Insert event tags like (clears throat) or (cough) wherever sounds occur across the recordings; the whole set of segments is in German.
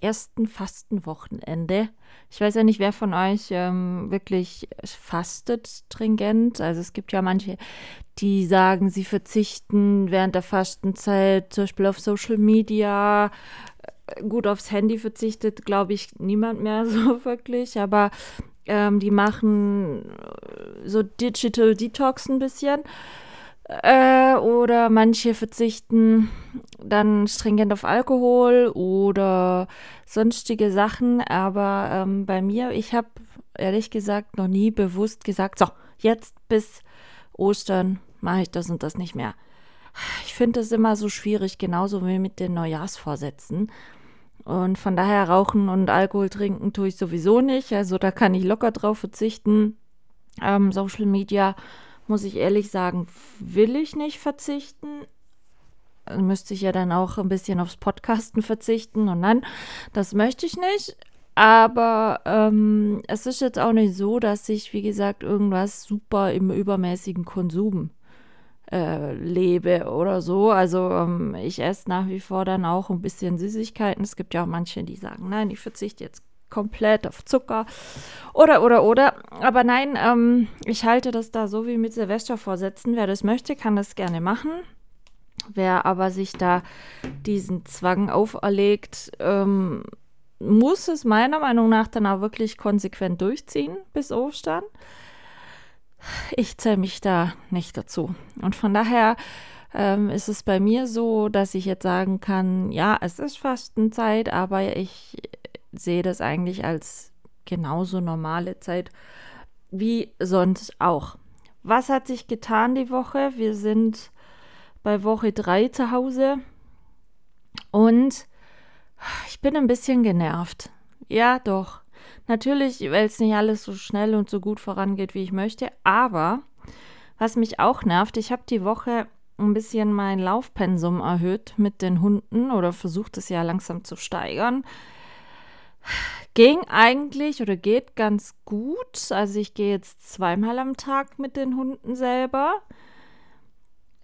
ersten Fastenwochenende. Ich weiß ja nicht, wer von euch ähm, wirklich fastet stringent. Also es gibt ja manche, die sagen, sie verzichten während der Fastenzeit zum Beispiel auf Social Media. Äh, gut, aufs Handy verzichtet, glaube ich, niemand mehr (laughs) so wirklich. Aber ähm, die machen äh, so Digital Detox ein bisschen. Äh, oder manche verzichten dann stringent auf Alkohol oder sonstige Sachen. Aber ähm, bei mir, ich habe ehrlich gesagt noch nie bewusst gesagt, so, jetzt bis Ostern mache ich das und das nicht mehr. Ich finde das immer so schwierig, genauso wie mit den Neujahrsvorsätzen. Und von daher rauchen und Alkohol trinken tue ich sowieso nicht. Also da kann ich locker drauf verzichten. Ähm, Social Media muss ich ehrlich sagen, will ich nicht verzichten. Müsste ich ja dann auch ein bisschen aufs Podcasten verzichten und dann, das möchte ich nicht. Aber ähm, es ist jetzt auch nicht so, dass ich, wie gesagt, irgendwas super im übermäßigen Konsum äh, lebe oder so. Also ähm, ich esse nach wie vor dann auch ein bisschen Süßigkeiten. Es gibt ja auch manche, die sagen, nein, ich verzichte jetzt komplett auf Zucker oder, oder, oder. Aber nein, ähm, ich halte das da so wie mit Silvestervorsätzen. Wer das möchte, kann das gerne machen. Wer aber sich da diesen Zwang auferlegt, ähm, muss es meiner Meinung nach dann auch wirklich konsequent durchziehen bis Ostern. Ich zähle mich da nicht dazu. Und von daher ähm, ist es bei mir so, dass ich jetzt sagen kann, ja, es ist Fastenzeit, aber ich sehe das eigentlich als genauso normale Zeit wie sonst auch. Was hat sich getan die Woche? Wir sind bei Woche 3 zu Hause und ich bin ein bisschen genervt. Ja, doch. Natürlich, weil es nicht alles so schnell und so gut vorangeht, wie ich möchte. Aber was mich auch nervt, ich habe die Woche ein bisschen mein Laufpensum erhöht mit den Hunden oder versucht es ja langsam zu steigern. Ging eigentlich oder geht ganz gut. Also ich gehe jetzt zweimal am Tag mit den Hunden selber.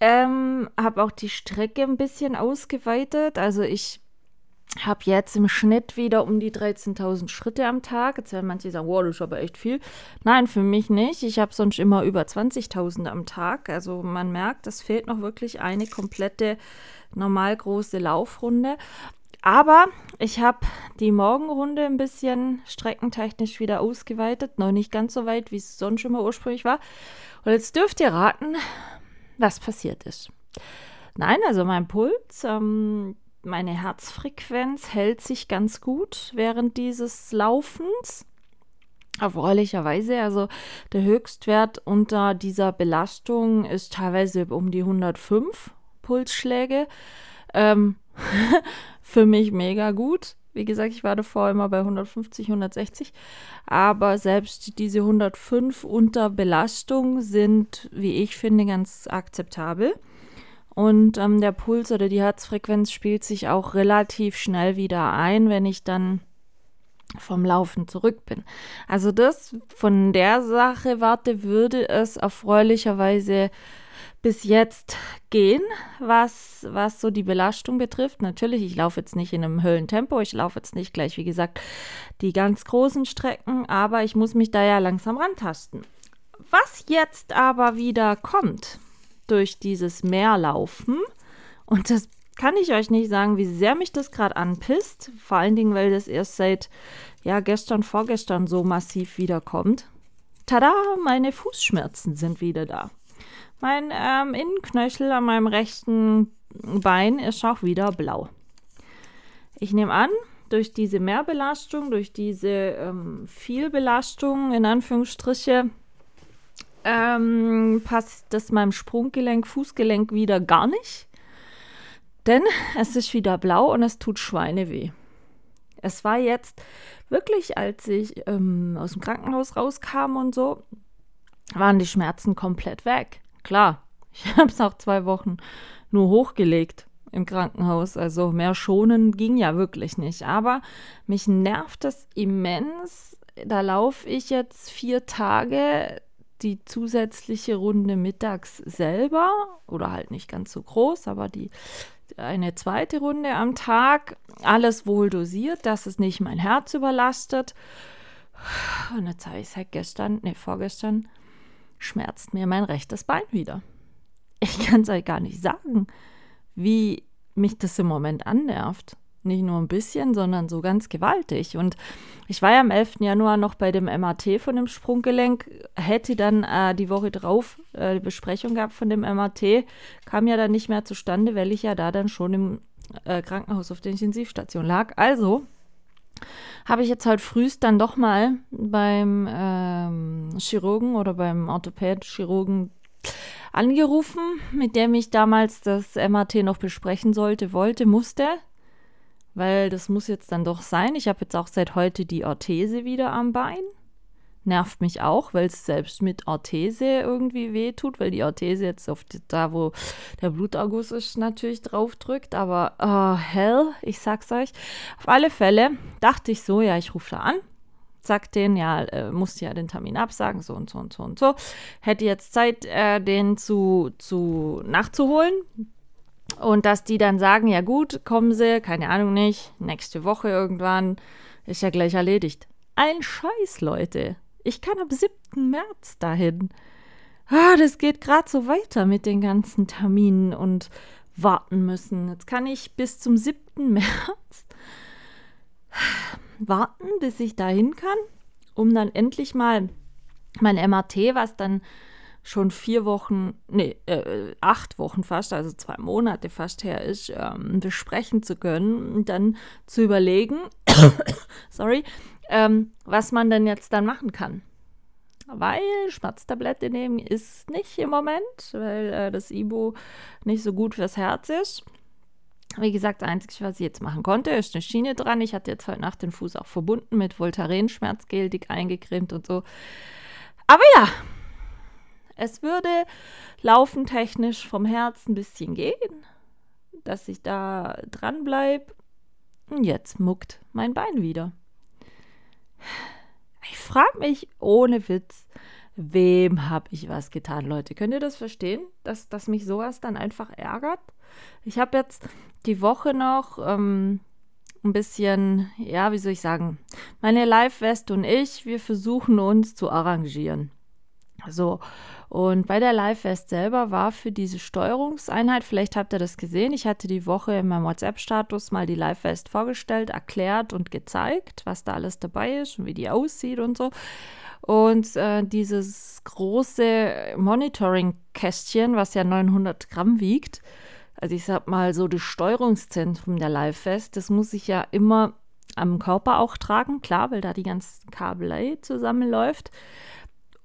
Ähm, habe auch die Strecke ein bisschen ausgeweitet. Also ich habe jetzt im Schnitt wieder um die 13.000 Schritte am Tag. Jetzt werden manche sagen, wow, das ist aber echt viel. Nein, für mich nicht. Ich habe sonst immer über 20.000 am Tag. Also man merkt, es fehlt noch wirklich eine komplette normal große Laufrunde. Aber ich habe die Morgenrunde ein bisschen streckentechnisch wieder ausgeweitet. Noch nicht ganz so weit, wie es sonst schon mal ursprünglich war. Und jetzt dürft ihr raten, was passiert ist. Nein, also mein Puls, ähm, meine Herzfrequenz hält sich ganz gut während dieses Laufens. Erfreulicherweise, also der Höchstwert unter dieser Belastung ist teilweise um die 105 Pulsschläge. Ähm, (laughs) für mich mega gut. Wie gesagt, ich war davor immer bei 150, 160. Aber selbst diese 105 unter Belastung sind, wie ich finde, ganz akzeptabel. Und ähm, der Puls oder die Herzfrequenz spielt sich auch relativ schnell wieder ein, wenn ich dann vom Laufen zurück bin. Also das von der Sache warte, würde es erfreulicherweise bis jetzt gehen, was, was so die Belastung betrifft. Natürlich, ich laufe jetzt nicht in einem Höllentempo, ich laufe jetzt nicht gleich, wie gesagt, die ganz großen Strecken, aber ich muss mich da ja langsam rantasten. Was jetzt aber wieder kommt durch dieses Mehrlaufen, und das kann ich euch nicht sagen, wie sehr mich das gerade anpisst, vor allen Dingen, weil das erst seit ja gestern, vorgestern so massiv wiederkommt. Tada, meine Fußschmerzen sind wieder da. Mein ähm, Innenknöchel an meinem rechten Bein ist auch wieder blau. Ich nehme an, durch diese Mehrbelastung, durch diese ähm, Vielbelastung in Anführungsstriche, ähm, passt das meinem Sprunggelenk, Fußgelenk wieder gar nicht. Denn es ist wieder blau und es tut Schweineweh. Es war jetzt wirklich, als ich ähm, aus dem Krankenhaus rauskam und so, waren die Schmerzen komplett weg. Klar, (laughs) ich habe es auch zwei Wochen nur hochgelegt im Krankenhaus. Also mehr schonen ging ja wirklich nicht. Aber mich nervt das immens. Da laufe ich jetzt vier Tage die zusätzliche Runde mittags selber oder halt nicht ganz so groß, aber die eine zweite Runde am Tag. Alles wohl dosiert, dass es nicht mein Herz überlastet. Und jetzt habe ich seit gestern, nee, vorgestern, schmerzt mir mein rechtes Bein wieder. Ich kann es euch gar nicht sagen, wie mich das im Moment annervt. Nicht nur ein bisschen, sondern so ganz gewaltig. Und ich war ja am 11. Januar noch bei dem MAT von dem Sprunggelenk, hätte dann äh, die Woche drauf äh, die Besprechung gehabt von dem MAT, kam ja dann nicht mehr zustande, weil ich ja da dann schon im äh, Krankenhaus auf der Intensivstation lag. Also habe ich jetzt halt frühst dann doch mal beim ähm, Chirurgen oder beim Orthopäd-Chirurgen angerufen, mit dem ich damals das MAT noch besprechen sollte, wollte, musste. Weil das muss jetzt dann doch sein. Ich habe jetzt auch seit heute die Orthese wieder am Bein. Nervt mich auch, weil es selbst mit Orthese irgendwie wehtut, weil die Orthese jetzt auf die, da, wo der Bluterguss ist, natürlich drauf drückt. Aber oh, hell, ich sag's euch. Auf alle Fälle dachte ich so, ja, ich rufe da an sagt denen, ja, äh, musste ja den Termin absagen, so und so und so und so. Hätte jetzt Zeit, äh, den zu, zu nachzuholen. Und dass die dann sagen, ja gut, kommen sie, keine Ahnung nicht, nächste Woche irgendwann, ist ja gleich erledigt. Ein Scheiß, Leute. Ich kann ab 7. März dahin. Ah, das geht gerade so weiter mit den ganzen Terminen und warten müssen. Jetzt kann ich bis zum 7. (laughs) März warten, bis ich dahin kann, um dann endlich mal mein MRT, was dann schon vier Wochen, nee, äh, acht Wochen fast, also zwei Monate fast her ist, ähm, besprechen zu können und dann zu überlegen, (coughs) sorry, ähm, was man denn jetzt dann machen kann. Weil Schmerztablette nehmen ist nicht im Moment, weil äh, das Ibo nicht so gut fürs Herz ist. Wie gesagt, das Einzige, was ich jetzt machen konnte, ist eine Schiene dran. Ich hatte jetzt heute Nacht den Fuß auch verbunden mit Voltaren-Schmerzgel, dick eingecremt und so. Aber ja, es würde laufentechnisch vom Herz ein bisschen gehen, dass ich da dran bleibe. Und jetzt muckt mein Bein wieder. Ich frage mich ohne Witz, wem habe ich was getan, Leute? Könnt ihr das verstehen, dass, dass mich sowas dann einfach ärgert? Ich habe jetzt die Woche noch ähm, ein bisschen, ja, wie soll ich sagen, meine Live-West und ich, wir versuchen uns zu arrangieren. So, und bei der Live-West selber war für diese Steuerungseinheit, vielleicht habt ihr das gesehen, ich hatte die Woche in meinem WhatsApp-Status mal die Live-West vorgestellt, erklärt und gezeigt, was da alles dabei ist und wie die aussieht und so. Und äh, dieses große Monitoring-Kästchen, was ja 900 Gramm wiegt, also ich sag mal so das Steuerungszentrum der Livefest, das muss ich ja immer am Körper auch tragen, klar, weil da die ganze Kabelei zusammenläuft.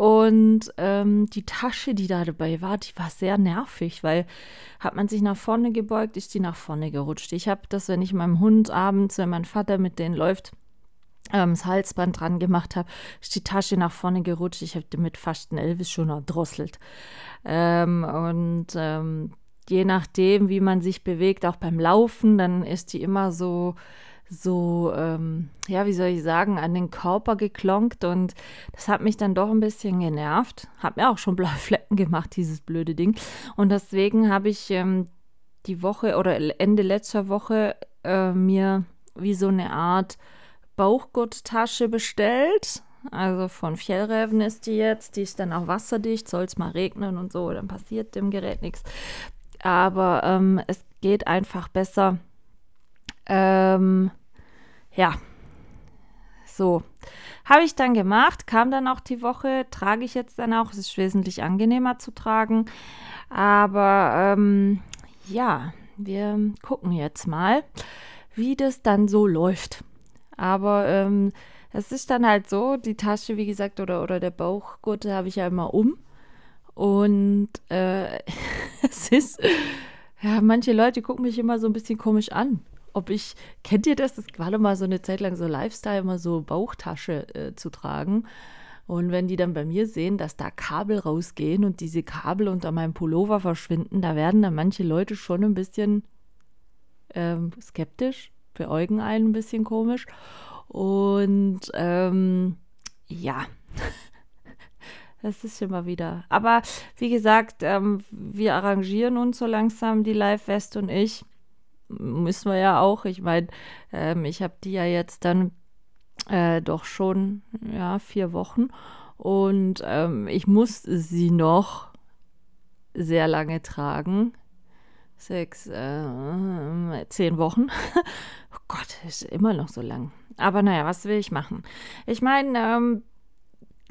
Und ähm, die Tasche, die da dabei war, die war sehr nervig, weil hat man sich nach vorne gebeugt, ist die nach vorne gerutscht. Ich habe das, wenn ich meinem Hund abends, wenn mein Vater mit denen läuft, ähm, das Halsband dran gemacht habe, ist die Tasche nach vorne gerutscht. Ich habe damit fast einen Elvis schon erdrosselt. Ähm, und ähm, je nachdem, wie man sich bewegt, auch beim Laufen, dann ist die immer so, so, ähm, ja, wie soll ich sagen, an den Körper geklonkt und das hat mich dann doch ein bisschen genervt. Hat mir auch schon (laughs) blaue Flecken gemacht, dieses blöde Ding. Und deswegen habe ich ähm, die Woche oder Ende letzter Woche äh, mir wie so eine Art Bauchgurttasche bestellt. Also von Fjellräven ist die jetzt. Die ist dann auch wasserdicht. Soll es mal regnen und so, dann passiert dem Gerät nichts aber ähm, es geht einfach besser. Ähm, ja, so. Habe ich dann gemacht, kam dann auch die Woche, trage ich jetzt dann auch. Es ist wesentlich angenehmer zu tragen. Aber ähm, ja, wir gucken jetzt mal, wie das dann so läuft. Aber ähm, es ist dann halt so, die Tasche, wie gesagt, oder, oder der Bauchgurt habe ich ja immer um. Und äh, (laughs) es ist, ja, manche Leute gucken mich immer so ein bisschen komisch an. Ob ich, kennt ihr das? Das war doch mal so eine Zeit lang so Lifestyle, immer so Bauchtasche äh, zu tragen. Und wenn die dann bei mir sehen, dass da Kabel rausgehen und diese Kabel unter meinem Pullover verschwinden, da werden dann manche Leute schon ein bisschen ähm, skeptisch, beäugen einen ein bisschen komisch. Und ähm, ja, (laughs) das ist immer wieder. Aber wie gesagt, ähm, wir arrangieren uns so langsam, die Live West und ich. Müssen wir ja auch. Ich meine, ähm, ich habe die ja jetzt dann äh, doch schon ja, vier Wochen. Und ähm, ich musste sie noch sehr lange tragen. Sechs, äh, zehn Wochen. (laughs) oh Gott, ist immer noch so lang. Aber naja, was will ich machen? Ich meine, ähm,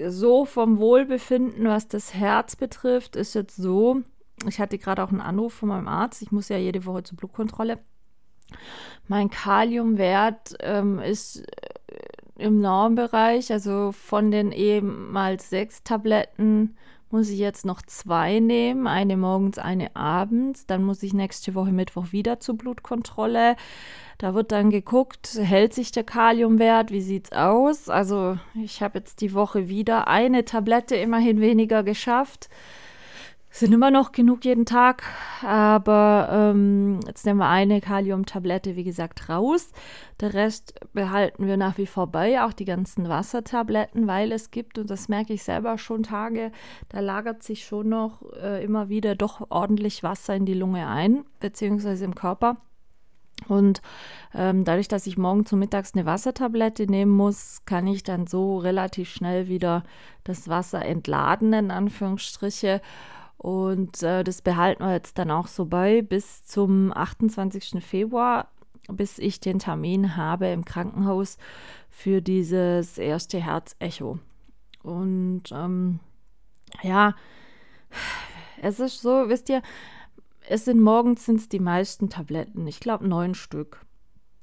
so vom Wohlbefinden, was das Herz betrifft, ist jetzt so. Ich hatte gerade auch einen Anruf von meinem Arzt. Ich muss ja jede Woche zur Blutkontrolle. Mein Kaliumwert ähm, ist im Normbereich. Also von den ehemals sechs Tabletten muss ich jetzt noch zwei nehmen, eine morgens, eine abends. Dann muss ich nächste Woche Mittwoch wieder zur Blutkontrolle. Da wird dann geguckt, hält sich der Kaliumwert, wie sieht's aus? Also ich habe jetzt die Woche wieder eine Tablette immerhin weniger geschafft sind immer noch genug jeden Tag, aber ähm, jetzt nehmen wir eine Kaliumtablette, wie gesagt, raus. Der Rest behalten wir nach wie vor bei, auch die ganzen Wassertabletten, weil es gibt, und das merke ich selber schon Tage, da lagert sich schon noch äh, immer wieder doch ordentlich Wasser in die Lunge ein, beziehungsweise im Körper. Und ähm, dadurch, dass ich morgen zum Mittags eine Wassertablette nehmen muss, kann ich dann so relativ schnell wieder das Wasser entladen, in Anführungsstriche. Und äh, das behalten wir jetzt dann auch so bei bis zum 28. Februar, bis ich den Termin habe im Krankenhaus für dieses erste Herzecho. Und ähm, ja, es ist so, wisst ihr, es sind morgens sind's die meisten Tabletten. Ich glaube neun Stück.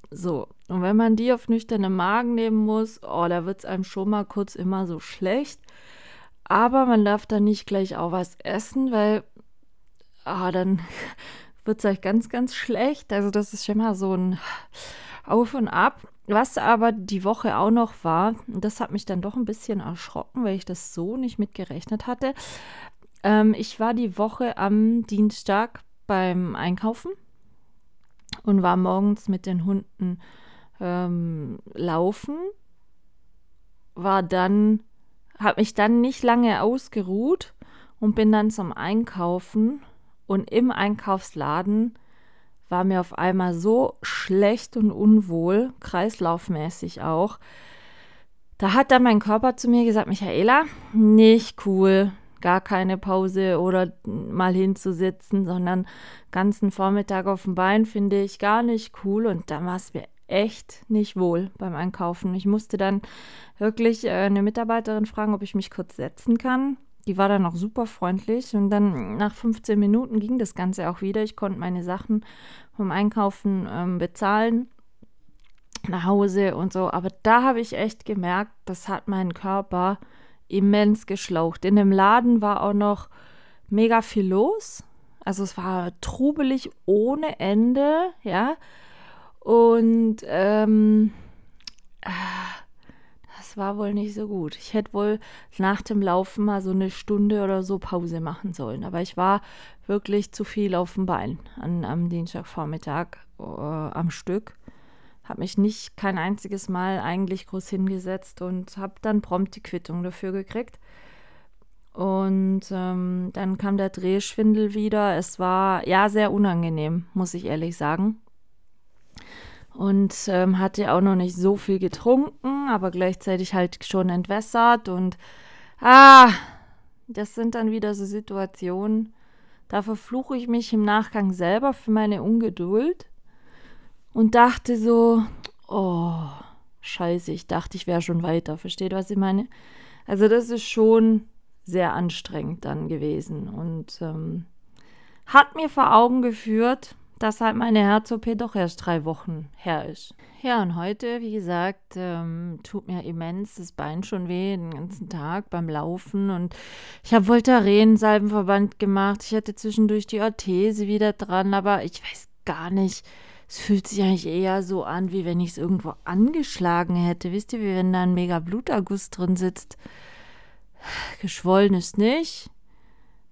So, und wenn man die auf nüchternen Magen nehmen muss, oh, da wird es einem schon mal kurz immer so schlecht. Aber man darf dann nicht gleich auch was essen, weil ah, dann (laughs) wird es euch ganz, ganz schlecht. Also das ist schon mal so ein Auf und Ab. Was aber die Woche auch noch war, das hat mich dann doch ein bisschen erschrocken, weil ich das so nicht mitgerechnet hatte. Ähm, ich war die Woche am Dienstag beim Einkaufen und war morgens mit den Hunden ähm, laufen, war dann habe mich dann nicht lange ausgeruht und bin dann zum Einkaufen. Und im Einkaufsladen war mir auf einmal so schlecht und unwohl, kreislaufmäßig auch. Da hat dann mein Körper zu mir gesagt, Michaela, nicht cool, gar keine Pause oder mal hinzusitzen, sondern ganzen Vormittag auf dem Bein finde ich gar nicht cool. Und da war es mir echt nicht wohl beim Einkaufen. Ich musste dann wirklich äh, eine Mitarbeiterin fragen, ob ich mich kurz setzen kann. Die war dann auch super freundlich und dann nach 15 Minuten ging das Ganze auch wieder. Ich konnte meine Sachen vom Einkaufen ähm, bezahlen nach Hause und so. Aber da habe ich echt gemerkt, das hat meinen Körper immens geschlaucht. In dem Laden war auch noch mega viel los. Also es war trubelig ohne Ende, ja. Und ähm, ah, das war wohl nicht so gut. Ich hätte wohl nach dem Laufen mal so eine Stunde oder so Pause machen sollen. Aber ich war wirklich zu viel auf dem Bein an, am Dienstagvormittag äh, am Stück. Habe mich nicht kein einziges Mal eigentlich groß hingesetzt und habe dann prompt die Quittung dafür gekriegt. Und ähm, dann kam der Drehschwindel wieder. Es war ja sehr unangenehm, muss ich ehrlich sagen und ähm, hatte auch noch nicht so viel getrunken, aber gleichzeitig halt schon entwässert und ah, das sind dann wieder so Situationen, da verfluche ich mich im Nachgang selber für meine Ungeduld und dachte so, oh, scheiße, ich dachte, ich wäre schon weiter. Versteht, was ich meine? Also das ist schon sehr anstrengend dann gewesen und ähm, hat mir vor Augen geführt, dass halt meine Herz-OP doch erst drei Wochen her ist. Ja, und heute, wie gesagt, ähm, tut mir immens das Bein schon weh den ganzen Tag beim Laufen. Und ich habe Voltaren-Salbenverband gemacht. Ich hatte zwischendurch die Orthese wieder dran, aber ich weiß gar nicht. Es fühlt sich eigentlich eher so an, wie wenn ich es irgendwo angeschlagen hätte. Wisst ihr, wie wenn da ein mega Bluterguss drin sitzt. Geschwollen ist nicht.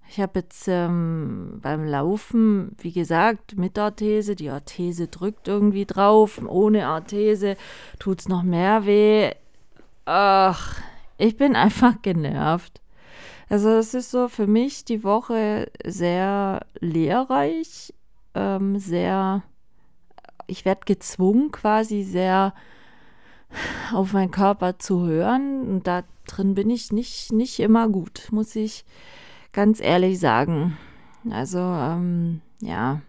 Ich habe jetzt ähm, beim Laufen, wie gesagt, mit Arthese. Die Arthese drückt irgendwie drauf. Ohne Arthese tut es noch mehr weh. Ach, ich bin (laughs) einfach genervt. Also es ist so für mich die Woche sehr lehrreich, ähm, sehr, ich werde gezwungen quasi sehr auf meinen Körper zu hören. Und da drin bin ich nicht, nicht immer gut, muss ich ganz ehrlich sagen. Also, ähm, ja,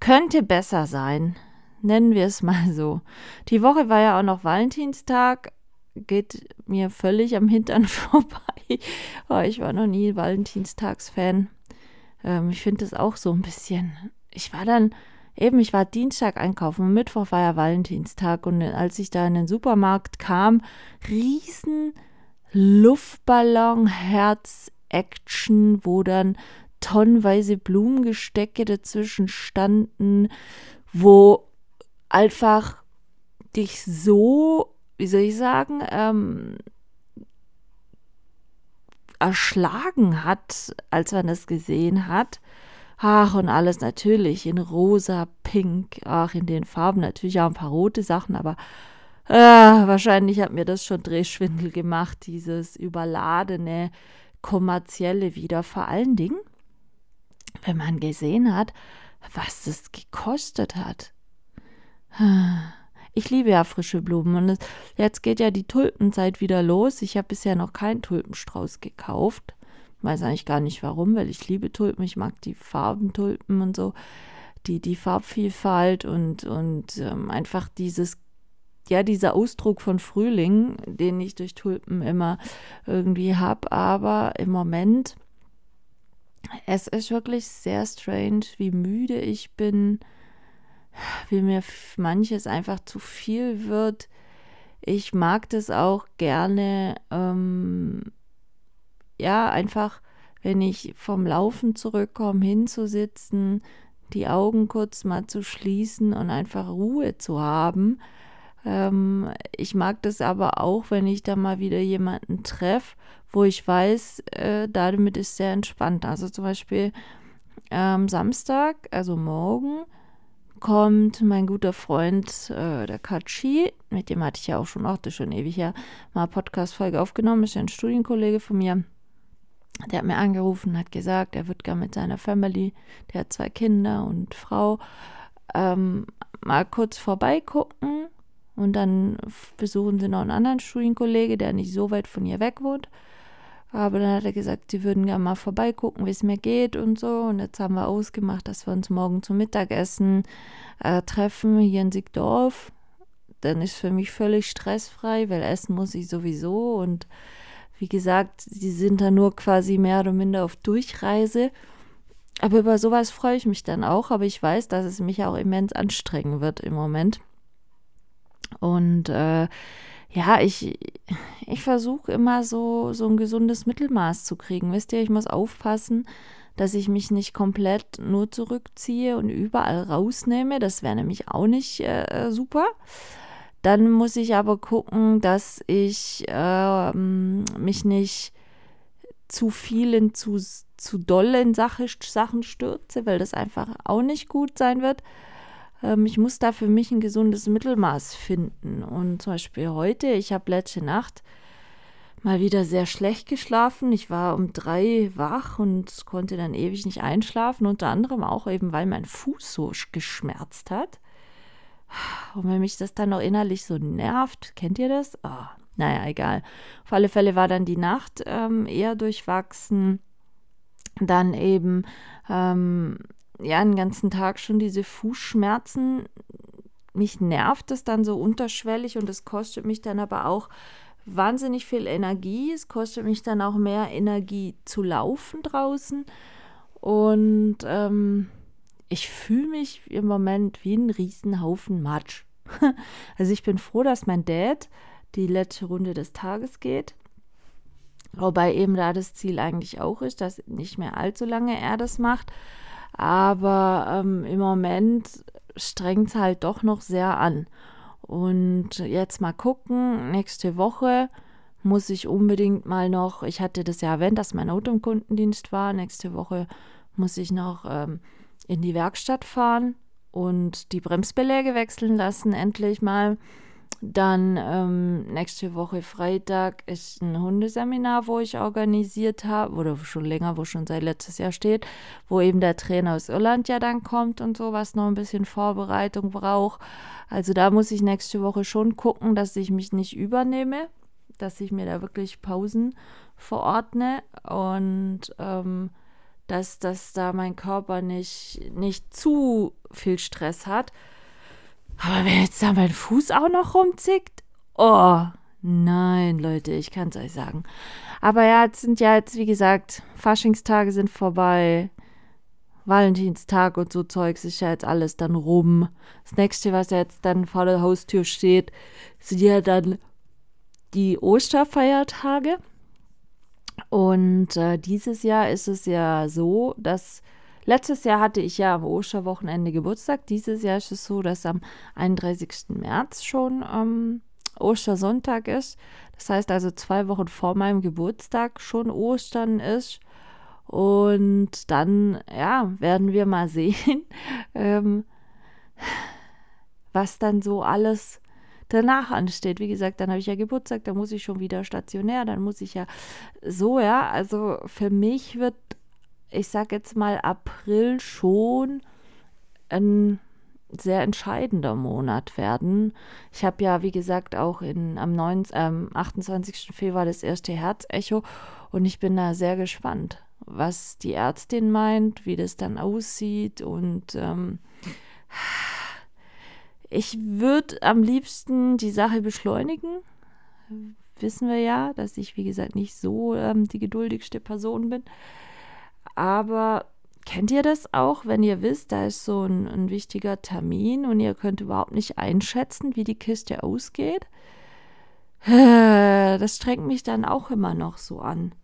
könnte besser sein. Nennen wir es (laughs) mal so. Die Woche war ja auch noch Valentinstag. Geht mir völlig am Hintern (laughs) vorbei. Oh, ich war noch nie Valentinstagsfan. Ähm, ich finde das auch so ein bisschen. Ich war dann, eben, ich war Dienstag einkaufen Mittwoch war ja Valentinstag. Und als ich da in den Supermarkt kam, riesen Luftballon, Herz, Action, wo dann tonnenweise Blumengestecke dazwischen standen, wo einfach dich so, wie soll ich sagen, ähm, erschlagen hat, als man das gesehen hat. Ach, und alles natürlich in rosa, pink, ach, in den Farben natürlich auch ein paar rote Sachen, aber äh, wahrscheinlich hat mir das schon Drehschwindel gemacht, dieses überladene, kommerzielle wieder. Vor allen Dingen, wenn man gesehen hat, was das gekostet hat. Ich liebe ja frische Blumen und es, jetzt geht ja die Tulpenzeit wieder los. Ich habe bisher noch keinen Tulpenstrauß gekauft. Weiß eigentlich gar nicht warum, weil ich liebe Tulpen. Ich mag die Farbentulpen und so, die, die Farbvielfalt und, und ähm, einfach dieses ja, dieser Ausdruck von Frühling, den ich durch Tulpen immer irgendwie habe. Aber im Moment, es ist wirklich sehr strange, wie müde ich bin, wie mir manches einfach zu viel wird. Ich mag das auch gerne, ähm, ja, einfach, wenn ich vom Laufen zurückkomme, hinzusitzen, die Augen kurz mal zu schließen und einfach Ruhe zu haben ähm, ich mag das aber auch, wenn ich da mal wieder jemanden treffe, wo ich weiß, äh, damit ist sehr entspannt. Also zum Beispiel am ähm, Samstag, also morgen, kommt mein guter Freund, äh, der Kachi, mit dem hatte ich ja auch schon, auch das schon ewig her, mal Podcast-Folge aufgenommen, ist ja ein Studienkollege von mir. Der hat mir angerufen, hat gesagt, er wird gar mit seiner Family, der hat zwei Kinder und Frau, ähm, mal kurz vorbeigucken und dann besuchen sie noch einen anderen Studienkollege, der nicht so weit von ihr weg wohnt. Aber dann hat er gesagt, sie würden gerne mal vorbeigucken, wie es mir geht und so. Und jetzt haben wir ausgemacht, dass wir uns morgen zum Mittagessen äh, treffen hier in Siegdorf. Dann ist für mich völlig stressfrei, weil essen muss ich sowieso. Und wie gesagt, sie sind da nur quasi mehr oder minder auf Durchreise. Aber über sowas freue ich mich dann auch. Aber ich weiß, dass es mich auch immens anstrengen wird im Moment. Und äh, ja, ich, ich versuche immer so, so ein gesundes Mittelmaß zu kriegen. Wisst ihr, ich muss aufpassen, dass ich mich nicht komplett nur zurückziehe und überall rausnehme. Das wäre nämlich auch nicht äh, super. Dann muss ich aber gucken, dass ich äh, mich nicht zu viel in zu, zu doll in Sache, Sachen stürze, weil das einfach auch nicht gut sein wird. Ähm, ich muss da für mich ein gesundes Mittelmaß finden. Und zum Beispiel heute, ich habe letzte Nacht mal wieder sehr schlecht geschlafen. Ich war um drei wach und konnte dann ewig nicht einschlafen. Unter anderem auch eben, weil mein Fuß so geschmerzt hat. Und wenn mich das dann noch innerlich so nervt, kennt ihr das? Oh, naja, egal. Auf alle Fälle war dann die Nacht ähm, eher durchwachsen. Dann eben ähm, ja, den ganzen Tag schon diese Fußschmerzen. Mich nervt es dann so unterschwellig und es kostet mich dann aber auch wahnsinnig viel Energie. Es kostet mich dann auch mehr Energie zu laufen draußen. Und ähm, ich fühle mich im Moment wie ein Riesenhaufen Matsch. (laughs) also ich bin froh, dass mein Dad die letzte Runde des Tages geht. Wobei eben da das Ziel eigentlich auch ist, dass nicht mehr allzu lange er das macht. Aber ähm, im Moment strengt es halt doch noch sehr an. Und jetzt mal gucken, nächste Woche muss ich unbedingt mal noch, ich hatte das ja erwähnt, dass mein Auto im Kundendienst war. Nächste Woche muss ich noch ähm, in die Werkstatt fahren und die Bremsbeläge wechseln lassen, endlich mal. Dann ähm, nächste Woche Freitag ist ein Hundeseminar, wo ich organisiert habe, oder schon länger, wo schon seit letztes Jahr steht, wo eben der Trainer aus Irland ja dann kommt und so, was noch ein bisschen Vorbereitung braucht. Also da muss ich nächste Woche schon gucken, dass ich mich nicht übernehme, dass ich mir da wirklich Pausen verordne und ähm, dass, dass da mein Körper nicht, nicht zu viel Stress hat. Aber wenn jetzt da mein Fuß auch noch rumzickt, oh, nein, Leute, ich kann es euch sagen. Aber ja, es sind ja jetzt, wie gesagt, Faschingstage sind vorbei. Valentinstag und so Zeugs ist ja jetzt alles dann rum. Das nächste, was jetzt dann vor der Haustür steht, sind ja dann die Osterfeiertage. Und äh, dieses Jahr ist es ja so, dass letztes Jahr hatte ich ja am Osterwochenende Geburtstag. Dieses Jahr ist es so, dass am 31. März schon ähm, Ostersonntag ist. Das heißt also zwei Wochen vor meinem Geburtstag schon Ostern ist. Und dann, ja, werden wir mal sehen, (laughs) ähm, was dann so alles danach ansteht. Wie gesagt, dann habe ich ja Geburtstag, dann muss ich schon wieder stationär, dann muss ich ja so, ja. Also für mich wird, ich sage jetzt mal, April schon ein sehr entscheidender Monat werden. Ich habe ja, wie gesagt, auch in, am 9, ähm, 28. Februar das erste Herzecho und ich bin da sehr gespannt, was die Ärztin meint, wie das dann aussieht und ähm, ich würde am liebsten die Sache beschleunigen. Wissen wir ja, dass ich, wie gesagt, nicht so ähm, die geduldigste Person bin. Aber kennt ihr das auch, wenn ihr wisst, da ist so ein, ein wichtiger Termin und ihr könnt überhaupt nicht einschätzen, wie die Kiste ausgeht? Das strengt mich dann auch immer noch so an.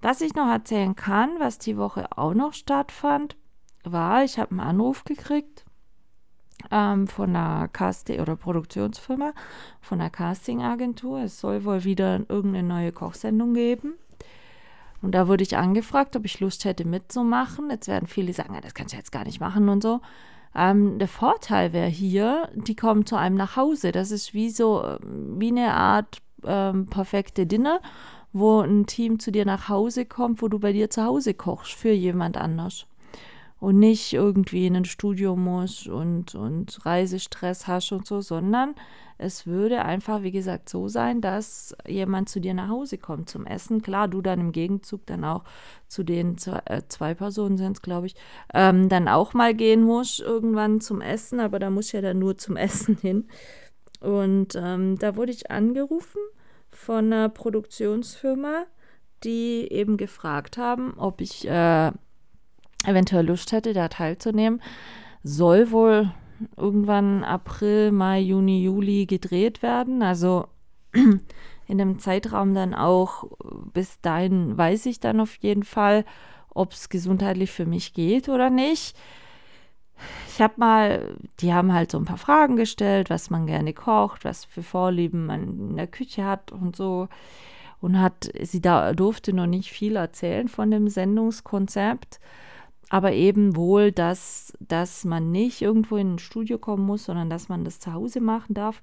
Was ich noch erzählen kann, was die Woche auch noch stattfand, war, ich habe einen Anruf gekriegt ähm, von einer Casting- oder Produktionsfirma, von einer Castingagentur. Es soll wohl wieder irgendeine neue Kochsendung geben. Und da wurde ich angefragt, ob ich Lust hätte mitzumachen. Jetzt werden viele sagen, ja, das kannst du jetzt gar nicht machen und so. Ähm, der Vorteil wäre hier, die kommen zu einem nach Hause. Das ist wie so, ähm, wie eine Art ähm, perfekte Dinner, wo ein Team zu dir nach Hause kommt, wo du bei dir zu Hause kochst für jemand anders und nicht irgendwie in ein Studio musst und, und Reisestress hast und so, sondern es würde einfach, wie gesagt, so sein, dass jemand zu dir nach Hause kommt zum Essen. Klar, du dann im Gegenzug dann auch zu den zwei, äh, zwei Personen sind es, glaube ich, ähm, dann auch mal gehen musst irgendwann zum Essen, aber da muss ja dann nur zum (laughs) Essen hin. Und ähm, da wurde ich angerufen von einer Produktionsfirma, die eben gefragt haben, ob ich äh, eventuell Lust hätte, da teilzunehmen. Soll wohl irgendwann April, Mai, Juni, Juli gedreht werden. Also (clears throat) in dem Zeitraum dann auch, bis dahin weiß ich dann auf jeden Fall, ob es gesundheitlich für mich geht oder nicht. Ich habe mal, die haben halt so ein paar Fragen gestellt, was man gerne kocht, was für Vorlieben man in der Küche hat und so. Und hat, sie da durfte noch nicht viel erzählen von dem Sendungskonzept aber eben wohl, dass, dass man nicht irgendwo in ein Studio kommen muss, sondern dass man das zu Hause machen darf.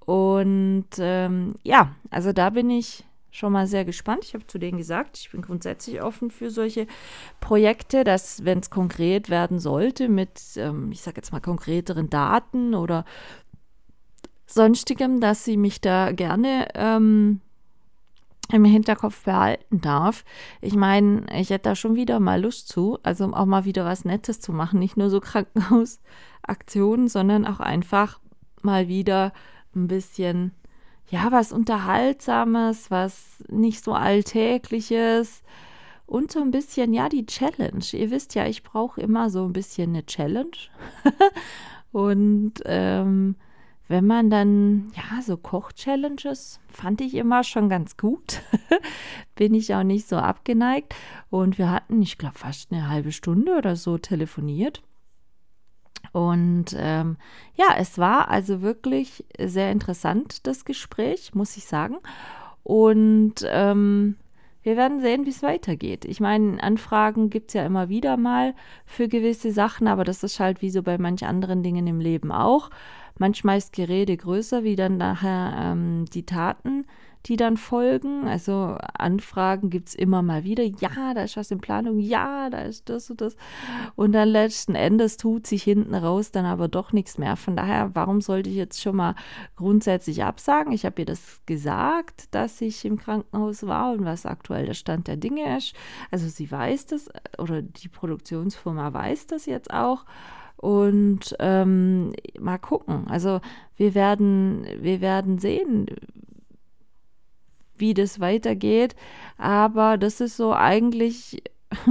Und ähm, ja, also da bin ich schon mal sehr gespannt. Ich habe zu denen gesagt, ich bin grundsätzlich offen für solche Projekte, dass wenn es konkret werden sollte mit, ähm, ich sage jetzt mal, konkreteren Daten oder sonstigem, dass sie mich da gerne ähm, im Hinterkopf behalten darf. Ich meine, ich hätte da schon wieder mal Lust zu, also auch mal wieder was Nettes zu machen, nicht nur so Krankenhausaktionen, sondern auch einfach mal wieder ein bisschen, ja, was Unterhaltsames, was nicht so Alltägliches und so ein bisschen, ja, die Challenge. Ihr wisst ja, ich brauche immer so ein bisschen eine Challenge. (laughs) und ähm, wenn man dann, ja, so Koch-Challenges fand ich immer schon ganz gut. (laughs) Bin ich auch nicht so abgeneigt. Und wir hatten, ich glaube, fast eine halbe Stunde oder so telefoniert. Und ähm, ja, es war also wirklich sehr interessant, das Gespräch, muss ich sagen. Und ähm, wir werden sehen, wie es weitergeht. Ich meine, Anfragen gibt es ja immer wieder mal für gewisse Sachen, aber das ist halt wie so bei manch anderen Dingen im Leben auch. Manchmal ist Gerede größer, wie dann nachher ähm, die Taten die dann folgen. Also Anfragen gibt es immer mal wieder. Ja, da ist was in Planung. Ja, da ist das und das. Und dann letzten Endes tut sich hinten raus dann aber doch nichts mehr. Von daher, warum sollte ich jetzt schon mal grundsätzlich absagen? Ich habe ihr das gesagt, dass ich im Krankenhaus war und was aktuell der Stand der Dinge ist. Also sie weiß das oder die Produktionsfirma weiß das jetzt auch. Und ähm, mal gucken. Also wir werden, wir werden sehen, wie das weitergeht. Aber das ist so eigentlich (laughs)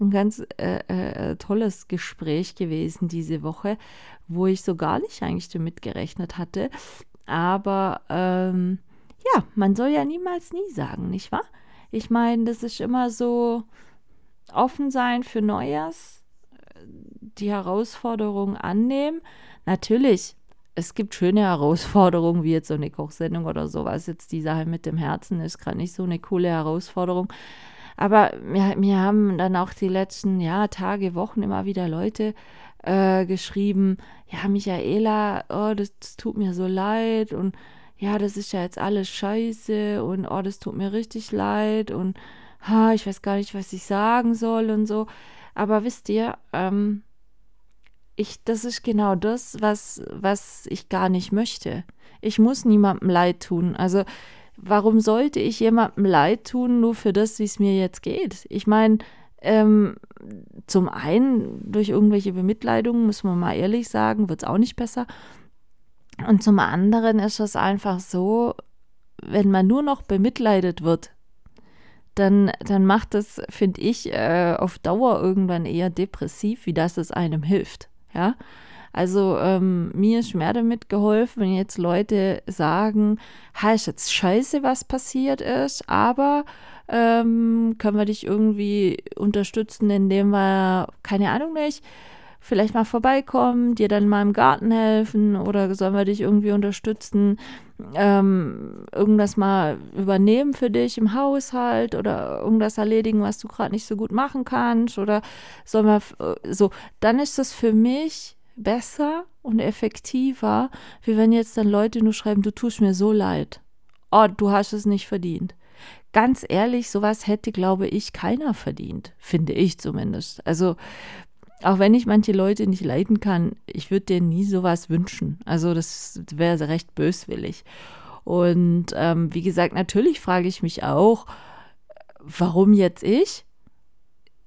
ein ganz äh, äh, tolles Gespräch gewesen diese Woche, wo ich so gar nicht eigentlich damit gerechnet hatte. Aber ähm, ja, man soll ja niemals nie sagen, nicht wahr? Ich meine, das ist immer so offen sein für Neues, die Herausforderung annehmen. Natürlich es gibt schöne Herausforderungen, wie jetzt so eine Kochsendung oder sowas. Jetzt die Sache mit dem Herzen ist gerade nicht so eine coole Herausforderung. Aber mir, mir haben dann auch die letzten ja, Tage, Wochen immer wieder Leute äh, geschrieben, ja, Michaela, oh, das, das, tut mir so leid und ja, das ist ja jetzt alles scheiße und oh, das tut mir richtig leid und ha, ich weiß gar nicht, was ich sagen soll und so. Aber wisst ihr, ähm, ich, das ist genau das, was, was ich gar nicht möchte. Ich muss niemandem leid tun. Also, warum sollte ich jemandem leid tun, nur für das, wie es mir jetzt geht? Ich meine, ähm, zum einen durch irgendwelche Bemitleidungen, muss man mal ehrlich sagen, wird es auch nicht besser. Und zum anderen ist es einfach so, wenn man nur noch bemitleidet wird, dann, dann macht das, finde ich, äh, auf Dauer irgendwann eher depressiv, wie dass es einem hilft. Ja, also ähm, mir ist mehr damit geholfen, wenn jetzt Leute sagen, ha, ist jetzt scheiße, was passiert ist, aber ähm, können wir dich irgendwie unterstützen, indem wir, keine Ahnung nicht, vielleicht mal vorbeikommen, dir dann mal im Garten helfen oder sollen wir dich irgendwie unterstützen, ähm, irgendwas mal übernehmen für dich im Haushalt oder irgendwas erledigen, was du gerade nicht so gut machen kannst oder sollen wir äh, so, dann ist das für mich besser und effektiver, wie wenn jetzt dann Leute nur schreiben, du tust mir so leid. Oh, du hast es nicht verdient. Ganz ehrlich, sowas hätte, glaube ich, keiner verdient, finde ich zumindest. Also auch wenn ich manche Leute nicht leiden kann, ich würde denen nie sowas wünschen. Also das wäre recht böswillig. Und ähm, wie gesagt, natürlich frage ich mich auch, warum jetzt ich?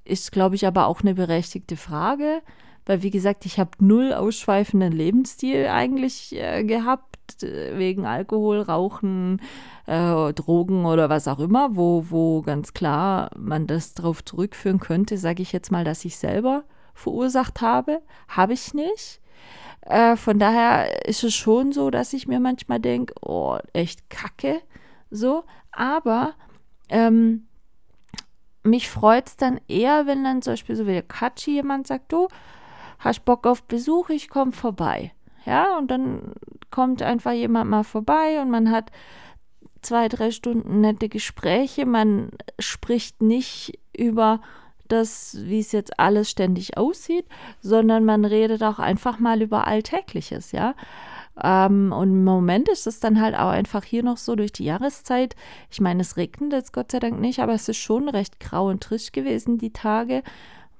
Ist, glaube ich, aber auch eine berechtigte Frage, weil, wie gesagt, ich habe null ausschweifenden Lebensstil eigentlich äh, gehabt, äh, wegen Alkohol, Rauchen, äh, Drogen oder was auch immer, wo, wo ganz klar man das darauf zurückführen könnte, sage ich jetzt mal, dass ich selber verursacht habe. Habe ich nicht. Äh, von daher ist es schon so, dass ich mir manchmal denke, oh, echt kacke. So, aber ähm, mich freut es dann eher, wenn dann zum Beispiel so wie der Katschi jemand sagt, du hast Bock auf Besuch, ich komme vorbei. Ja, und dann kommt einfach jemand mal vorbei und man hat zwei, drei Stunden nette Gespräche. Man spricht nicht über das, wie es jetzt alles ständig aussieht, sondern man redet auch einfach mal über Alltägliches, ja. Ähm, und im Moment ist es dann halt auch einfach hier noch so durch die Jahreszeit. Ich meine, es regnet jetzt Gott sei Dank nicht, aber es ist schon recht grau und trisch gewesen die Tage.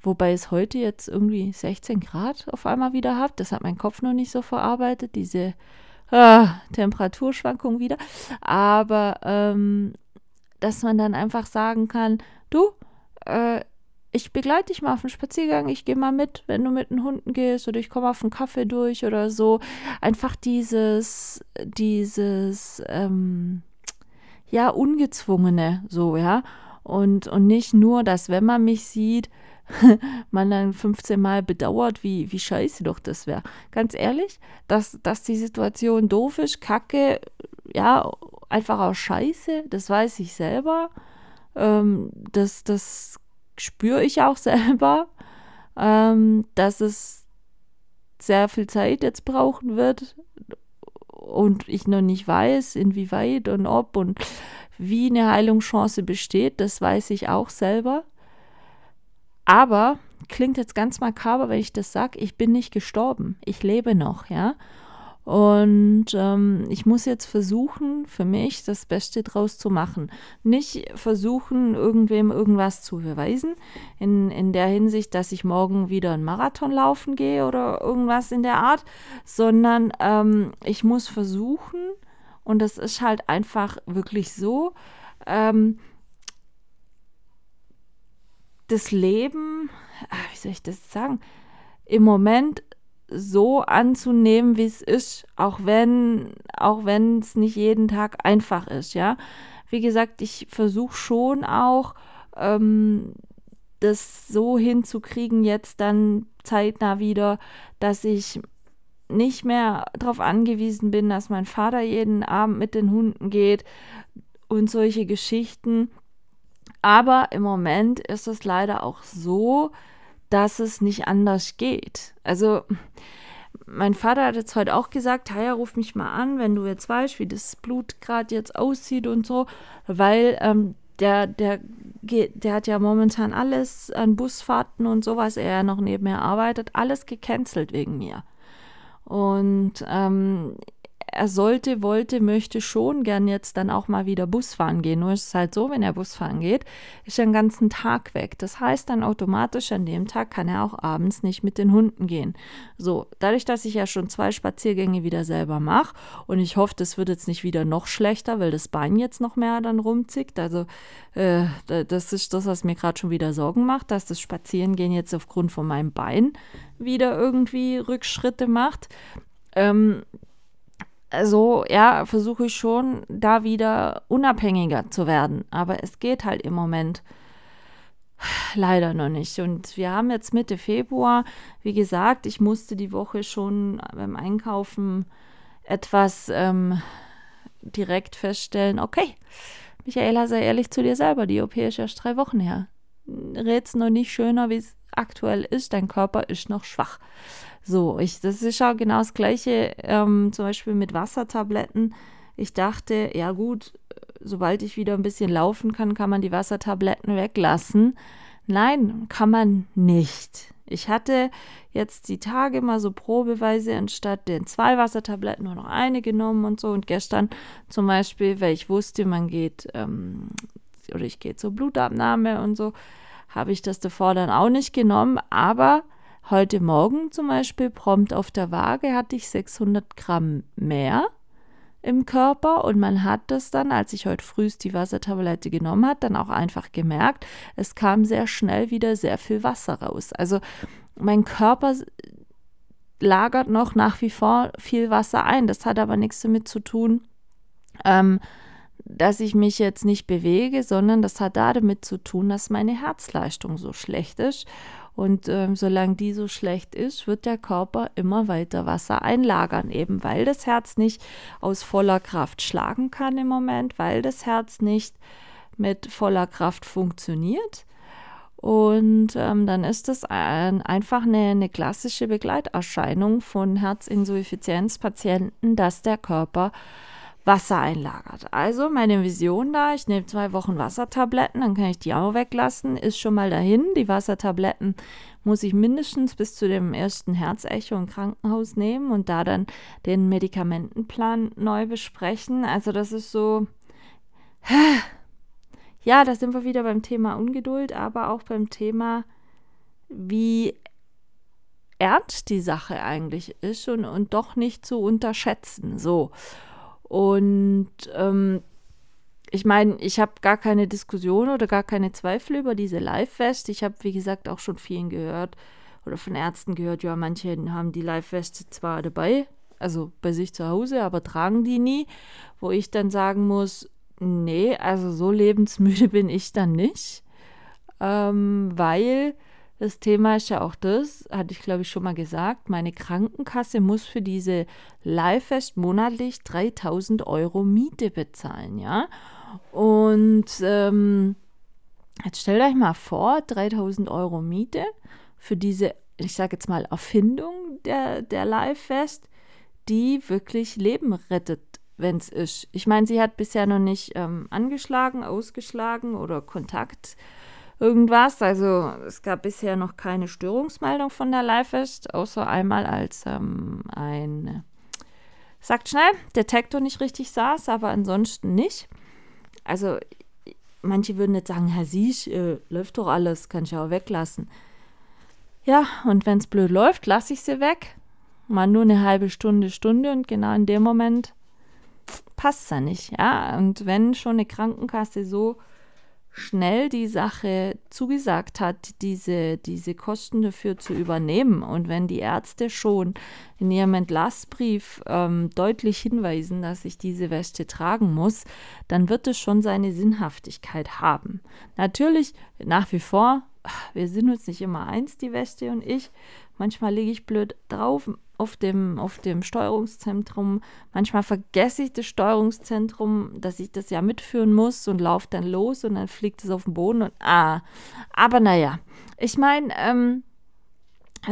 Wobei es heute jetzt irgendwie 16 Grad auf einmal wieder hat. Das hat mein Kopf noch nicht so verarbeitet, diese äh, Temperaturschwankung wieder. Aber ähm, dass man dann einfach sagen kann, du, äh, ich begleite dich mal auf einen Spaziergang, ich gehe mal mit, wenn du mit den Hunden gehst oder ich komme auf einen Kaffee durch oder so. Einfach dieses, dieses, ähm, ja, ungezwungene, so, ja. Und, und nicht nur, dass wenn man mich sieht, (laughs) man dann 15 Mal bedauert, wie, wie scheiße doch das wäre. Ganz ehrlich, dass, dass die Situation doof ist, kacke, ja, einfach auch scheiße, das weiß ich selber. Ähm, das, das spüre ich auch (laughs) selber, ähm, dass es sehr viel Zeit jetzt brauchen wird und ich noch nicht weiß, inwieweit und ob und wie eine Heilungschance besteht, das weiß ich auch selber. Aber klingt jetzt ganz makaber, wenn ich das sage, ich bin nicht gestorben, ich lebe noch, ja. Und ähm, ich muss jetzt versuchen, für mich das Beste draus zu machen. Nicht versuchen, irgendwem irgendwas zu beweisen, in, in der Hinsicht, dass ich morgen wieder einen Marathon laufen gehe oder irgendwas in der Art, sondern ähm, ich muss versuchen, und das ist halt einfach wirklich so, ähm, das Leben, ah, wie soll ich das sagen, im Moment so anzunehmen, wie es ist, auch wenn auch es nicht jeden Tag einfach ist, ja. Wie gesagt, ich versuche schon auch ähm, das so hinzukriegen jetzt dann zeitnah wieder, dass ich nicht mehr darauf angewiesen bin, dass mein Vater jeden Abend mit den Hunden geht und solche Geschichten. Aber im Moment ist es leider auch so, dass es nicht anders geht. Also mein Vater hat jetzt heute auch gesagt, Haya, ruf mich mal an, wenn du jetzt weißt, wie das Blut gerade jetzt aussieht und so, weil ähm, der, der, der hat ja momentan alles an Busfahrten und sowas, er ja noch nebenher arbeitet, alles gecancelt wegen mir. Und ähm, er sollte, wollte, möchte schon gern jetzt dann auch mal wieder Bus fahren gehen. Nur ist es halt so, wenn er Bus fahren geht, ist er den ganzen Tag weg. Das heißt dann automatisch, an dem Tag kann er auch abends nicht mit den Hunden gehen. So, dadurch, dass ich ja schon zwei Spaziergänge wieder selber mache und ich hoffe, das wird jetzt nicht wieder noch schlechter, weil das Bein jetzt noch mehr dann rumzickt. Also, äh, das ist das, was mir gerade schon wieder Sorgen macht, dass das Spazierengehen jetzt aufgrund von meinem Bein wieder irgendwie Rückschritte macht. Ähm, also ja, versuche ich schon, da wieder unabhängiger zu werden. Aber es geht halt im Moment leider noch nicht. Und wir haben jetzt Mitte Februar, wie gesagt, ich musste die Woche schon beim Einkaufen etwas ähm, direkt feststellen, okay, Michaela, sei ehrlich zu dir selber, die OP ist erst drei Wochen her. Rät's noch nicht schöner, wie es aktuell ist, dein Körper ist noch schwach. So, ich, das ist auch genau das Gleiche, ähm, zum Beispiel mit Wassertabletten. Ich dachte, ja gut, sobald ich wieder ein bisschen laufen kann, kann man die Wassertabletten weglassen. Nein, kann man nicht. Ich hatte jetzt die Tage mal so Probeweise anstatt den zwei Wassertabletten nur noch eine genommen und so. Und gestern zum Beispiel, weil ich wusste, man geht ähm, oder ich gehe zur Blutabnahme und so, habe ich das davor dann auch nicht genommen. Aber Heute Morgen zum Beispiel prompt auf der Waage hatte ich 600 Gramm mehr im Körper und man hat das dann, als ich heute früh die Wassertablette genommen hat, dann auch einfach gemerkt, es kam sehr schnell wieder sehr viel Wasser raus. Also mein Körper lagert noch nach wie vor viel Wasser ein. Das hat aber nichts damit zu tun, ähm, dass ich mich jetzt nicht bewege, sondern das hat damit zu tun, dass meine Herzleistung so schlecht ist und ähm, solange die so schlecht ist, wird der Körper immer weiter Wasser einlagern, eben weil das Herz nicht aus voller Kraft schlagen kann im Moment, weil das Herz nicht mit voller Kraft funktioniert. Und ähm, dann ist das ein, einfach eine, eine klassische Begleiterscheinung von Herzinsuffizienzpatienten, dass der Körper Wasser einlagert. Also meine Vision da, ich nehme zwei Wochen Wassertabletten, dann kann ich die auch weglassen, ist schon mal dahin. Die Wassertabletten muss ich mindestens bis zu dem ersten Herzecho im Krankenhaus nehmen und da dann den Medikamentenplan neu besprechen. Also das ist so, ja, da sind wir wieder beim Thema Ungeduld, aber auch beim Thema, wie ernst die Sache eigentlich ist und, und doch nicht zu unterschätzen. So. Und ähm, ich meine, ich habe gar keine Diskussion oder gar keine Zweifel über diese Live-West. Ich habe, wie gesagt, auch schon vielen gehört oder von Ärzten gehört, ja, manche haben die Live-Weste zwar dabei, also bei sich zu Hause, aber tragen die nie, wo ich dann sagen muss, nee, also so lebensmüde (laughs) bin ich dann nicht, ähm, weil das Thema ist ja auch das, hatte ich glaube ich schon mal gesagt, meine Krankenkasse muss für diese Live-Fest monatlich 3000 Euro Miete bezahlen, ja. Und ähm, jetzt stellt euch mal vor, 3000 Euro Miete für diese, ich sage jetzt mal, Erfindung der, der Live-Fest, die wirklich Leben rettet wenn es ist. Ich meine, sie hat bisher noch nicht ähm, angeschlagen, ausgeschlagen oder Kontakt irgendwas. Also es gab bisher noch keine Störungsmeldung von der Leihfest, außer einmal als ähm, ein, sagt schnell, Detektor nicht richtig saß, aber ansonsten nicht. Also manche würden jetzt sagen, Herr Siech, äh, läuft doch alles, kann ich auch weglassen. Ja, und wenn es blöd läuft, lasse ich sie weg. Mal nur eine halbe Stunde, Stunde und genau in dem Moment passt es ja nicht. Ja, und wenn schon eine Krankenkasse so schnell die Sache zugesagt hat, diese, diese Kosten dafür zu übernehmen. Und wenn die Ärzte schon in ihrem Entlassbrief ähm, deutlich hinweisen, dass ich diese Weste tragen muss, dann wird es schon seine Sinnhaftigkeit haben. Natürlich nach wie vor, wir sind uns nicht immer eins, die Weste und ich. Manchmal liege ich blöd drauf, auf dem, auf dem Steuerungszentrum. Manchmal vergesse ich das Steuerungszentrum, dass ich das ja mitführen muss und laufe dann los und dann fliegt es auf den Boden und ah. Aber naja, ich meine, ähm,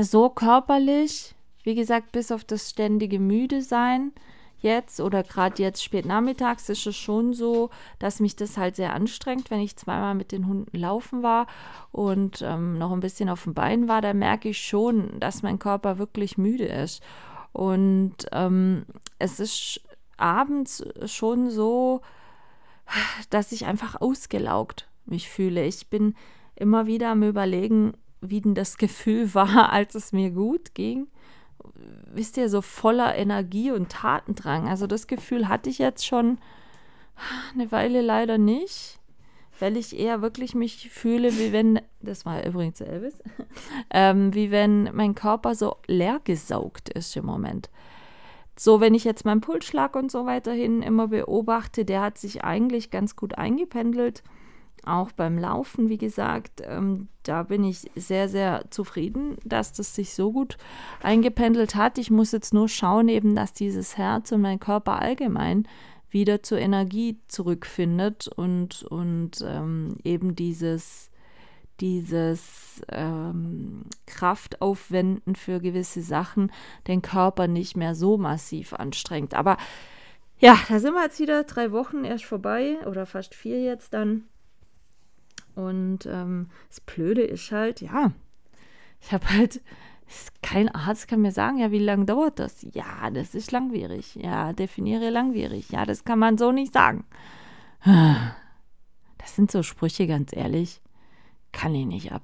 so körperlich, wie gesagt, bis auf das ständige Müde sein, jetzt oder gerade jetzt spät nachmittags ist es schon so, dass mich das halt sehr anstrengt, wenn ich zweimal mit den Hunden laufen war und ähm, noch ein bisschen auf dem Bein war, da merke ich schon, dass mein Körper wirklich müde ist. Und ähm, es ist abends schon so, dass ich einfach ausgelaugt mich fühle. Ich bin immer wieder am Überlegen, wie denn das Gefühl (laughs) war, als es mir gut ging wisst ihr, so voller Energie und Tatendrang. Also das Gefühl hatte ich jetzt schon eine Weile leider nicht, weil ich eher wirklich mich fühle, wie wenn, das war übrigens Elvis, (laughs) ähm, wie wenn mein Körper so leer gesaugt ist im Moment. So, wenn ich jetzt meinen Pulsschlag und so weiterhin immer beobachte, der hat sich eigentlich ganz gut eingependelt auch beim Laufen, wie gesagt, ähm, da bin ich sehr, sehr zufrieden, dass das sich so gut eingependelt hat. Ich muss jetzt nur schauen, eben, dass dieses Herz und mein Körper allgemein wieder zur Energie zurückfindet und, und ähm, eben dieses, dieses ähm, Kraftaufwenden für gewisse Sachen den Körper nicht mehr so massiv anstrengt. Aber ja, da sind wir jetzt wieder drei Wochen erst vorbei oder fast vier jetzt dann. Und ähm, das Blöde ist halt, ja, ich habe halt, kein Arzt kann mir sagen, ja, wie lange dauert das? Ja, das ist langwierig. Ja, definiere langwierig. Ja, das kann man so nicht sagen. (sighs) Das sind so Sprüche, ganz ehrlich. Kann ich nicht ab.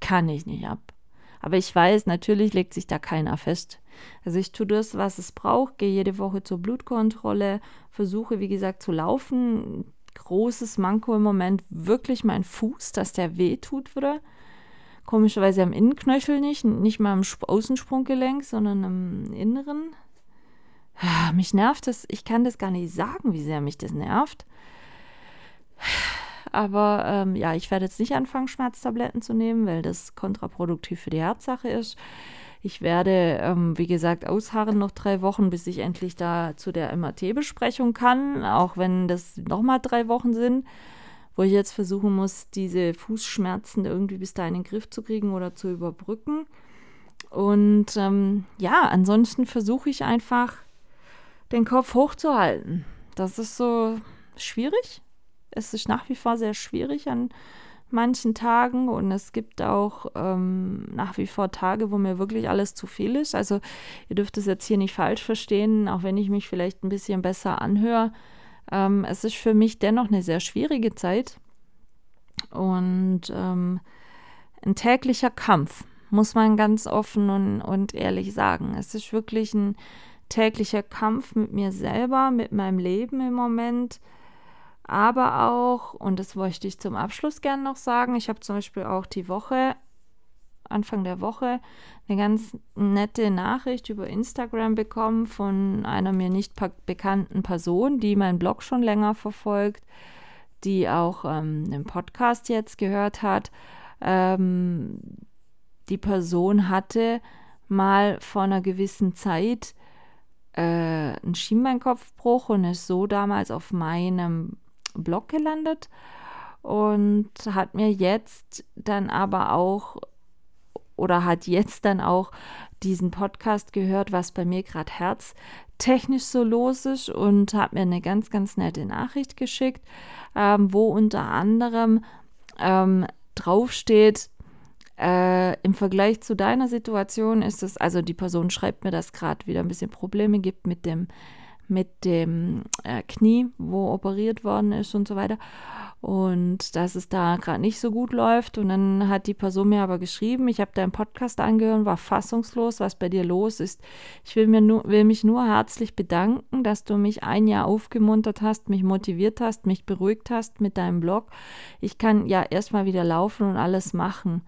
Kann ich nicht ab. Aber ich weiß, natürlich legt sich da keiner fest. Also ich tue das, was es braucht, gehe jede Woche zur Blutkontrolle, versuche, wie gesagt, zu laufen, großes Manko im Moment wirklich mein Fuß, dass der weh tut würde. Komischerweise am Innenknöchel nicht, nicht mal am Außensprunggelenk, sondern am Inneren. Ah, mich nervt das, ich kann das gar nicht sagen, wie sehr mich das nervt. Aber ähm, ja, ich werde jetzt nicht anfangen, Schmerztabletten zu nehmen, weil das kontraproduktiv für die Herzsache ist. Ich werde, ähm, wie gesagt, ausharren noch drei Wochen, bis ich endlich da zu der MAT-Besprechung kann, auch wenn das nochmal drei Wochen sind, wo ich jetzt versuchen muss, diese Fußschmerzen irgendwie bis da in den Griff zu kriegen oder zu überbrücken. Und ähm, ja, ansonsten versuche ich einfach, den Kopf hochzuhalten. Das ist so schwierig. Es ist nach wie vor sehr schwierig, an manchen Tagen und es gibt auch ähm, nach wie vor Tage, wo mir wirklich alles zu viel ist. Also ihr dürft es jetzt hier nicht falsch verstehen, auch wenn ich mich vielleicht ein bisschen besser anhöre. Ähm, es ist für mich dennoch eine sehr schwierige Zeit und ähm, ein täglicher Kampf, muss man ganz offen und, und ehrlich sagen. Es ist wirklich ein täglicher Kampf mit mir selber, mit meinem Leben im Moment aber auch, und das wollte ich zum Abschluss gerne noch sagen, ich habe zum Beispiel auch die Woche, Anfang der Woche, eine ganz nette Nachricht über Instagram bekommen von einer mir nicht bekannten Person, die meinen Blog schon länger verfolgt, die auch ähm, einen Podcast jetzt gehört hat. Ähm, die Person hatte mal vor einer gewissen Zeit äh, einen Schienbeinkopfbruch und ist so damals auf meinem Blog gelandet und hat mir jetzt dann aber auch oder hat jetzt dann auch diesen Podcast gehört, was bei mir gerade herztechnisch so los ist und hat mir eine ganz, ganz nette Nachricht geschickt, ähm, wo unter anderem ähm, draufsteht, äh, Im Vergleich zu deiner Situation ist es, also die Person schreibt mir, dass gerade wieder ein bisschen Probleme gibt mit dem, mit dem äh, Knie, wo operiert worden ist und so weiter. Und dass es da gerade nicht so gut läuft. Und dann hat die Person mir aber geschrieben, ich habe deinen Podcast angehört, war fassungslos, was bei dir los ist. Ich will, mir nur, will mich nur herzlich bedanken, dass du mich ein Jahr aufgemuntert hast, mich motiviert hast, mich beruhigt hast mit deinem Blog. Ich kann ja erstmal wieder laufen und alles machen.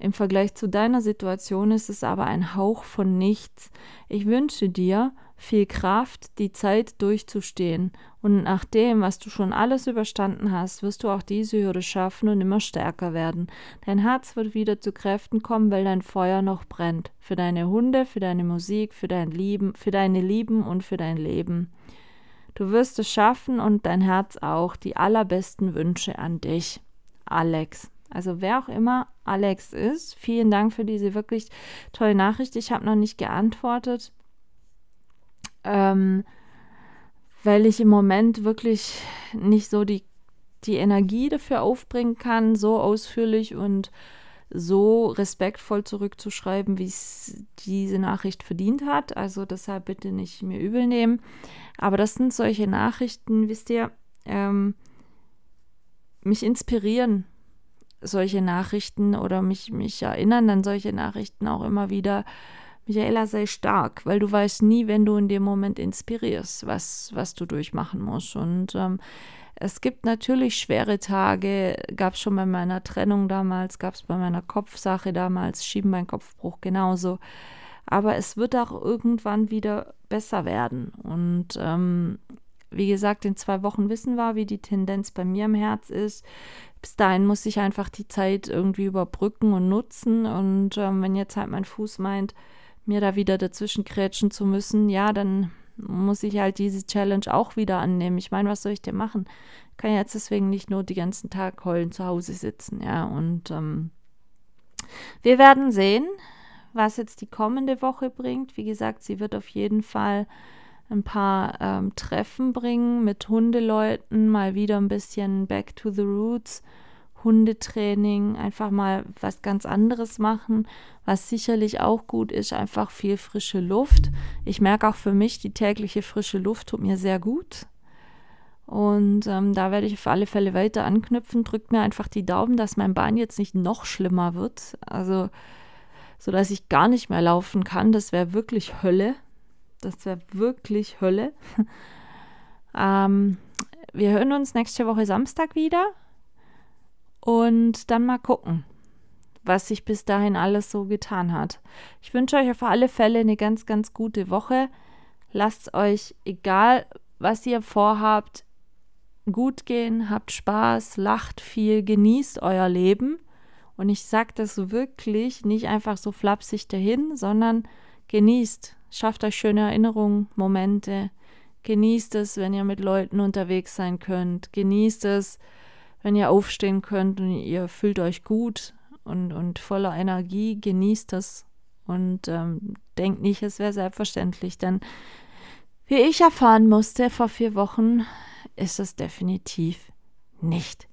Im Vergleich zu deiner Situation ist es aber ein Hauch von nichts. Ich wünsche dir viel Kraft, die Zeit durchzustehen. Und nach dem, was du schon alles überstanden hast, wirst du auch diese Hürde schaffen und immer stärker werden. Dein Herz wird wieder zu Kräften kommen, weil dein Feuer noch brennt. Für deine Hunde, für deine Musik, für dein Lieben, für deine Lieben und für dein Leben. Du wirst es schaffen und dein Herz auch. Die allerbesten Wünsche an dich. Alex. Also wer auch immer Alex ist, vielen Dank für diese wirklich tolle Nachricht. Ich habe noch nicht geantwortet, ähm, weil ich im Moment wirklich nicht so die, die Energie dafür aufbringen kann, so ausführlich und so respektvoll zurückzuschreiben, wie es diese Nachricht verdient hat. Also deshalb bitte nicht mir übel nehmen. Aber das sind solche Nachrichten, wisst ihr, ähm, mich inspirieren solche Nachrichten oder mich, mich erinnern an solche Nachrichten auch immer wieder. Michaela, sei stark, weil du weißt nie, wenn du in dem Moment inspirierst, was, was du durchmachen musst. Und ähm, es gibt natürlich schwere Tage, gab es schon bei meiner Trennung damals, gab es bei meiner Kopfsache damals, Schiebenbeinkopfbruch genauso. Aber es wird auch irgendwann wieder besser werden. Und ähm, wie gesagt, in zwei Wochen wissen wir, wie die Tendenz bei mir im Herz ist bis dahin muss ich einfach die Zeit irgendwie überbrücken und nutzen. Und ähm, wenn jetzt halt mein Fuß meint, mir da wieder dazwischen krätschen zu müssen, ja, dann muss ich halt diese Challenge auch wieder annehmen. Ich meine, was soll ich denn machen? Ich kann jetzt deswegen nicht nur den ganzen Tag heulen zu Hause sitzen, ja. Und ähm, wir werden sehen, was jetzt die kommende Woche bringt. Wie gesagt, sie wird auf jeden Fall ein paar ähm, Treffen bringen mit Hundeleuten, mal wieder ein bisschen Back to the Roots, Hundetraining, einfach mal was ganz anderes machen, was sicherlich auch gut ist, einfach viel frische Luft. Ich merke auch für mich, die tägliche frische Luft tut mir sehr gut. Und ähm, da werde ich auf alle Fälle weiter anknüpfen. Drückt mir einfach die Daumen, dass mein Bein jetzt nicht noch schlimmer wird. Also, so dass ich gar nicht mehr laufen kann. Das wäre wirklich Hölle. Das wäre wirklich Hölle. (laughs) ähm, wir hören uns nächste Woche Samstag wieder und dann mal gucken, was sich bis dahin alles so getan hat. Ich wünsche euch auf alle Fälle eine ganz, ganz gute Woche. Lasst euch, egal was ihr vorhabt, gut gehen, habt Spaß, lacht viel, genießt euer Leben. Und ich sage das wirklich nicht einfach so flapsig dahin, sondern genießt, Schafft euch schöne Erinnerungen, Momente. Genießt es, wenn ihr mit Leuten unterwegs sein könnt. Genießt es, wenn ihr aufstehen könnt und ihr fühlt euch gut und, und voller Energie. Genießt es und ähm, denkt nicht, es wäre selbstverständlich. Denn wie ich erfahren musste vor vier Wochen, ist es definitiv nicht.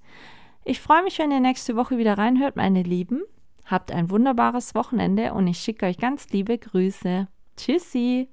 Ich freue mich, wenn ihr nächste Woche wieder reinhört, meine Lieben. Habt ein wunderbares Wochenende und ich schicke euch ganz liebe Grüße. Tschüssi!